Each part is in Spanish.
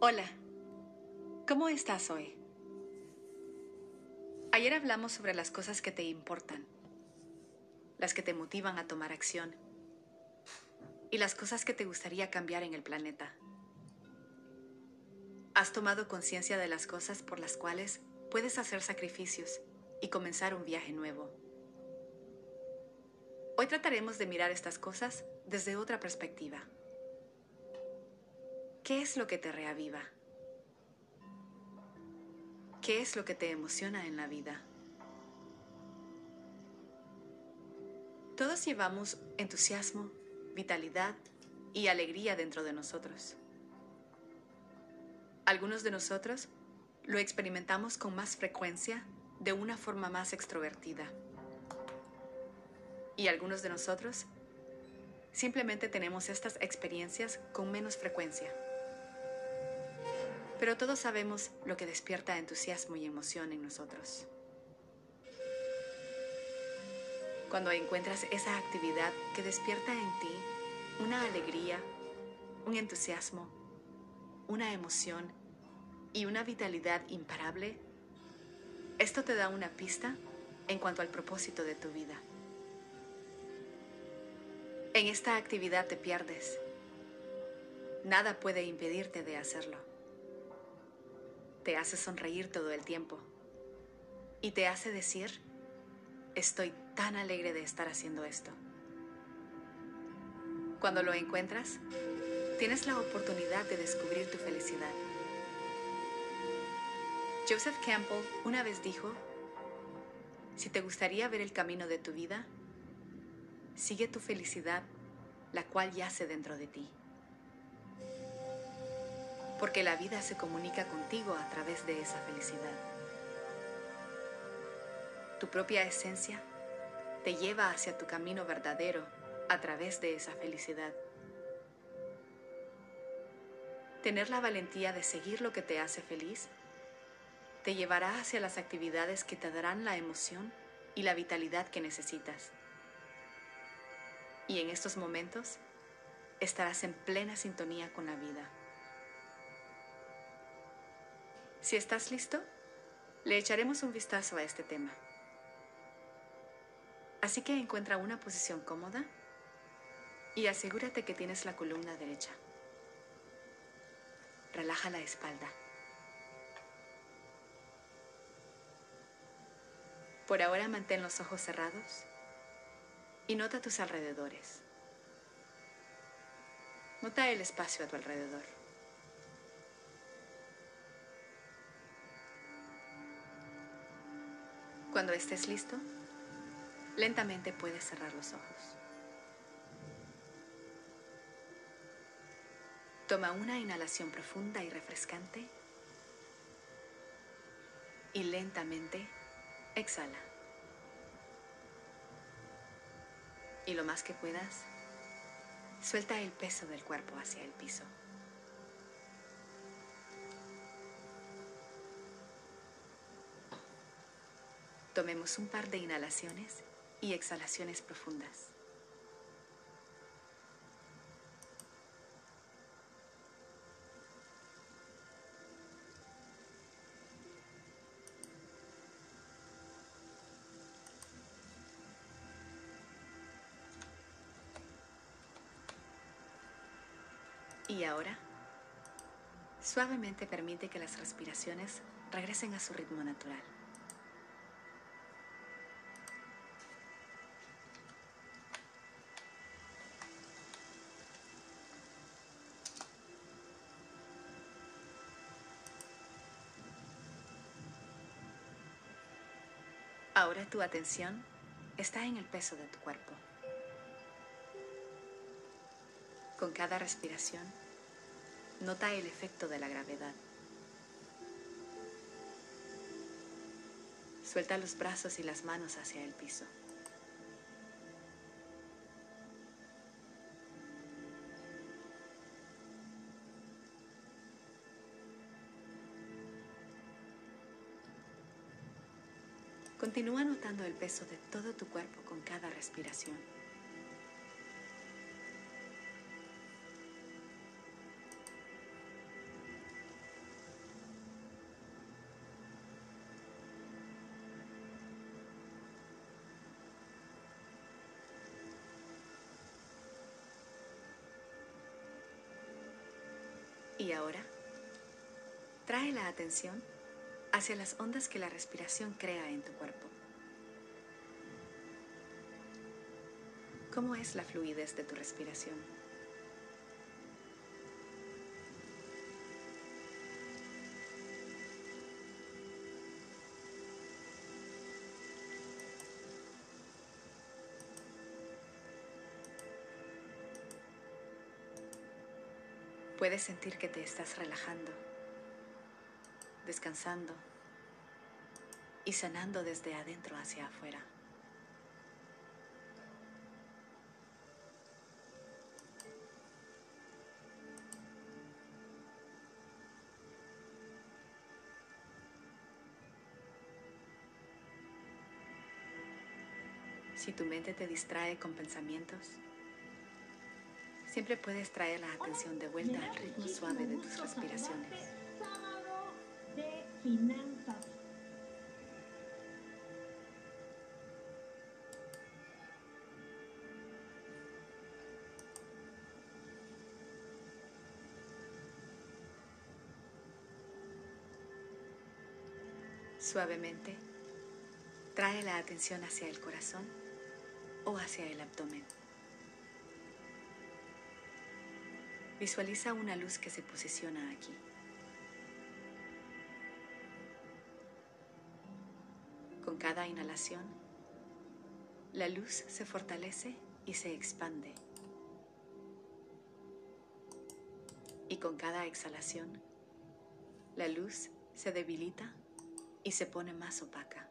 Hola, ¿cómo estás hoy? Ayer hablamos sobre las cosas que te importan, las que te motivan a tomar acción y las cosas que te gustaría cambiar en el planeta. Has tomado conciencia de las cosas por las cuales puedes hacer sacrificios y comenzar un viaje nuevo. Hoy trataremos de mirar estas cosas desde otra perspectiva. ¿Qué es lo que te reaviva? ¿Qué es lo que te emociona en la vida? Todos llevamos entusiasmo, vitalidad y alegría dentro de nosotros. Algunos de nosotros lo experimentamos con más frecuencia de una forma más extrovertida. Y algunos de nosotros simplemente tenemos estas experiencias con menos frecuencia. Pero todos sabemos lo que despierta entusiasmo y emoción en nosotros. Cuando encuentras esa actividad que despierta en ti una alegría, un entusiasmo, una emoción y una vitalidad imparable, esto te da una pista en cuanto al propósito de tu vida. En esta actividad te pierdes. Nada puede impedirte de hacerlo te hace sonreír todo el tiempo y te hace decir, estoy tan alegre de estar haciendo esto. Cuando lo encuentras, tienes la oportunidad de descubrir tu felicidad. Joseph Campbell una vez dijo, si te gustaría ver el camino de tu vida, sigue tu felicidad, la cual yace dentro de ti porque la vida se comunica contigo a través de esa felicidad. Tu propia esencia te lleva hacia tu camino verdadero a través de esa felicidad. Tener la valentía de seguir lo que te hace feliz te llevará hacia las actividades que te darán la emoción y la vitalidad que necesitas. Y en estos momentos estarás en plena sintonía con la vida. Si estás listo, le echaremos un vistazo a este tema. Así que encuentra una posición cómoda y asegúrate que tienes la columna derecha. Relaja la espalda. Por ahora mantén los ojos cerrados y nota tus alrededores. Nota el espacio a tu alrededor. Cuando estés listo, lentamente puedes cerrar los ojos. Toma una inhalación profunda y refrescante y lentamente exhala. Y lo más que puedas, suelta el peso del cuerpo hacia el piso. Tomemos un par de inhalaciones y exhalaciones profundas. Y ahora, suavemente permite que las respiraciones regresen a su ritmo natural. Tu atención está en el peso de tu cuerpo. Con cada respiración, nota el efecto de la gravedad. Suelta los brazos y las manos hacia el piso. Continúa notando el peso de todo tu cuerpo con cada respiración. Y ahora, trae la atención hacia las ondas que la respiración crea en tu cuerpo. ¿Cómo es la fluidez de tu respiración? Puedes sentir que te estás relajando, descansando y sanando desde adentro hacia afuera. Si tu mente te distrae con pensamientos, siempre puedes traer la atención de vuelta al ritmo suave de tus respiraciones. Suavemente, trae la atención hacia el corazón o hacia el abdomen. Visualiza una luz que se posiciona aquí. Con cada inhalación, la luz se fortalece y se expande. Y con cada exhalación, la luz se debilita y se pone más opaca.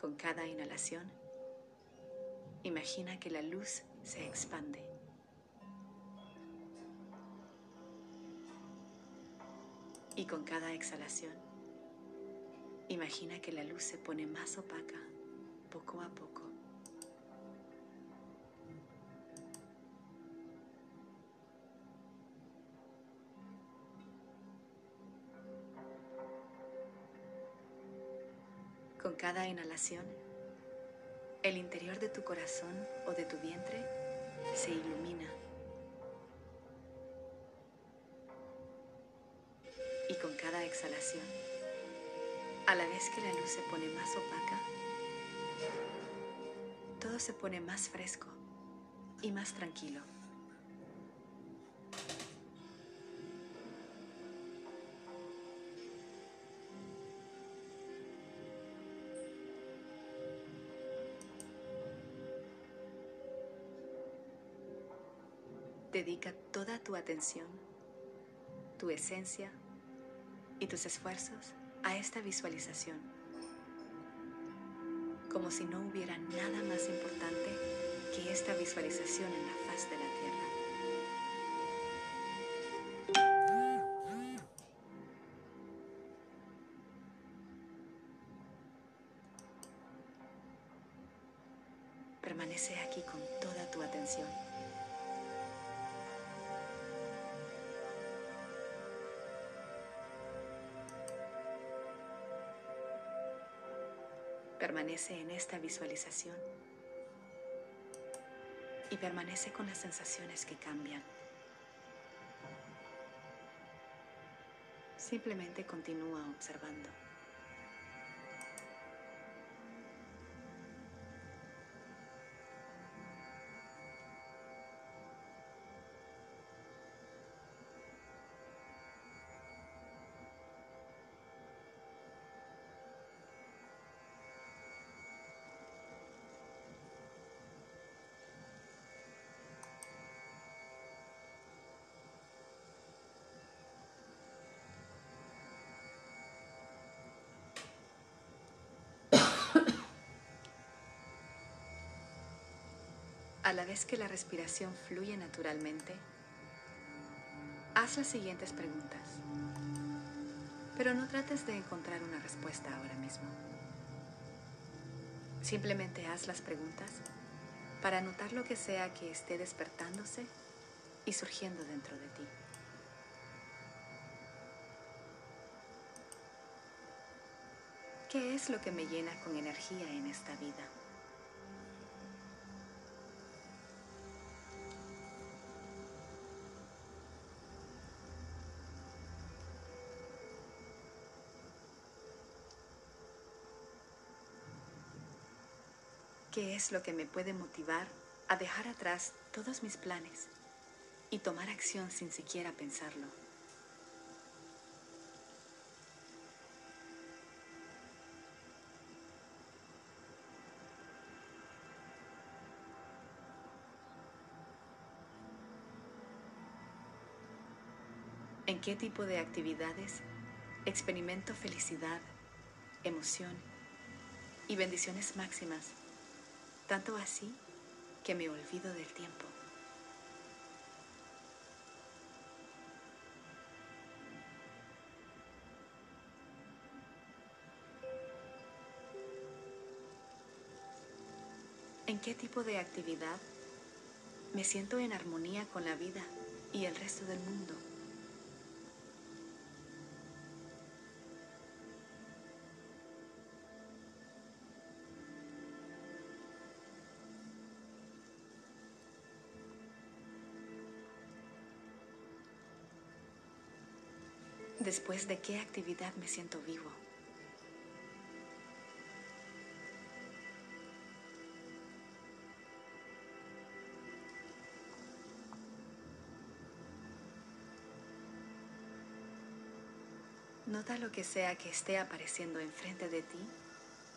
Con cada inhalación, imagina que la luz se expande. Y con cada exhalación, imagina que la luz se pone más opaca poco a poco. Con cada inhalación, el interior de tu corazón o de tu vientre se ilumina. Y con cada exhalación, a la vez que la luz se pone más opaca, todo se pone más fresco y más tranquilo. Dedica toda tu atención, tu esencia y tus esfuerzos a esta visualización, como si no hubiera nada más importante que esta visualización en la faz de la Tierra. Permanece aquí con toda tu atención. Permanece en esta visualización y permanece con las sensaciones que cambian. Simplemente continúa observando. a la vez que la respiración fluye naturalmente, haz las siguientes preguntas, pero no trates de encontrar una respuesta ahora mismo. Simplemente haz las preguntas para notar lo que sea que esté despertándose y surgiendo dentro de ti. ¿Qué es lo que me llena con energía en esta vida? ¿Qué es lo que me puede motivar a dejar atrás todos mis planes y tomar acción sin siquiera pensarlo? ¿En qué tipo de actividades experimento felicidad, emoción y bendiciones máximas? Tanto así que me olvido del tiempo. ¿En qué tipo de actividad me siento en armonía con la vida y el resto del mundo? Después de qué actividad me siento vivo. Nota lo que sea que esté apareciendo enfrente de ti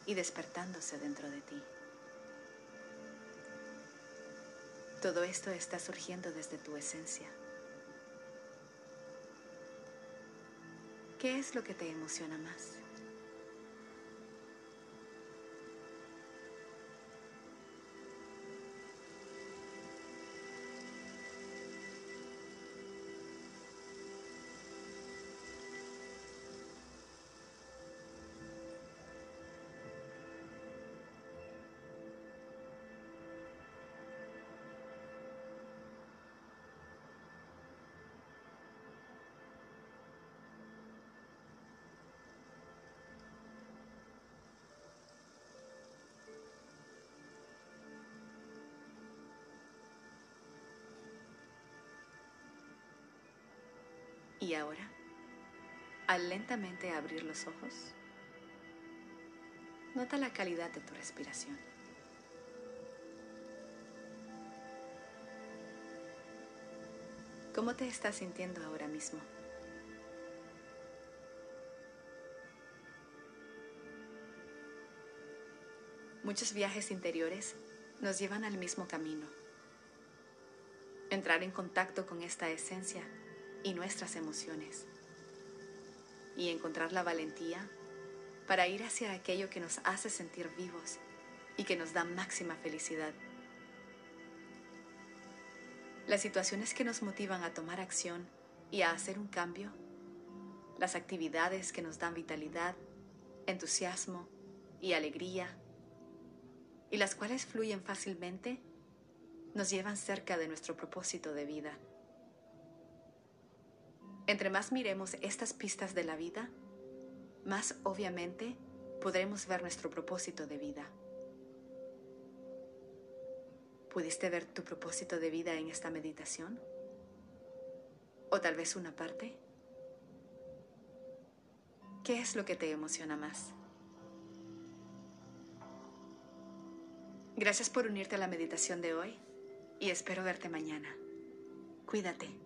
y despertándose dentro de ti. Todo esto está surgiendo desde tu esencia. ¿Qué es lo que te emociona más? Y ahora, al lentamente abrir los ojos, nota la calidad de tu respiración. ¿Cómo te estás sintiendo ahora mismo? Muchos viajes interiores nos llevan al mismo camino. Entrar en contacto con esta esencia y nuestras emociones. Y encontrar la valentía para ir hacia aquello que nos hace sentir vivos y que nos da máxima felicidad. Las situaciones que nos motivan a tomar acción y a hacer un cambio, las actividades que nos dan vitalidad, entusiasmo y alegría, y las cuales fluyen fácilmente, nos llevan cerca de nuestro propósito de vida. Entre más miremos estas pistas de la vida, más obviamente podremos ver nuestro propósito de vida. ¿Pudiste ver tu propósito de vida en esta meditación? ¿O tal vez una parte? ¿Qué es lo que te emociona más? Gracias por unirte a la meditación de hoy y espero verte mañana. Cuídate.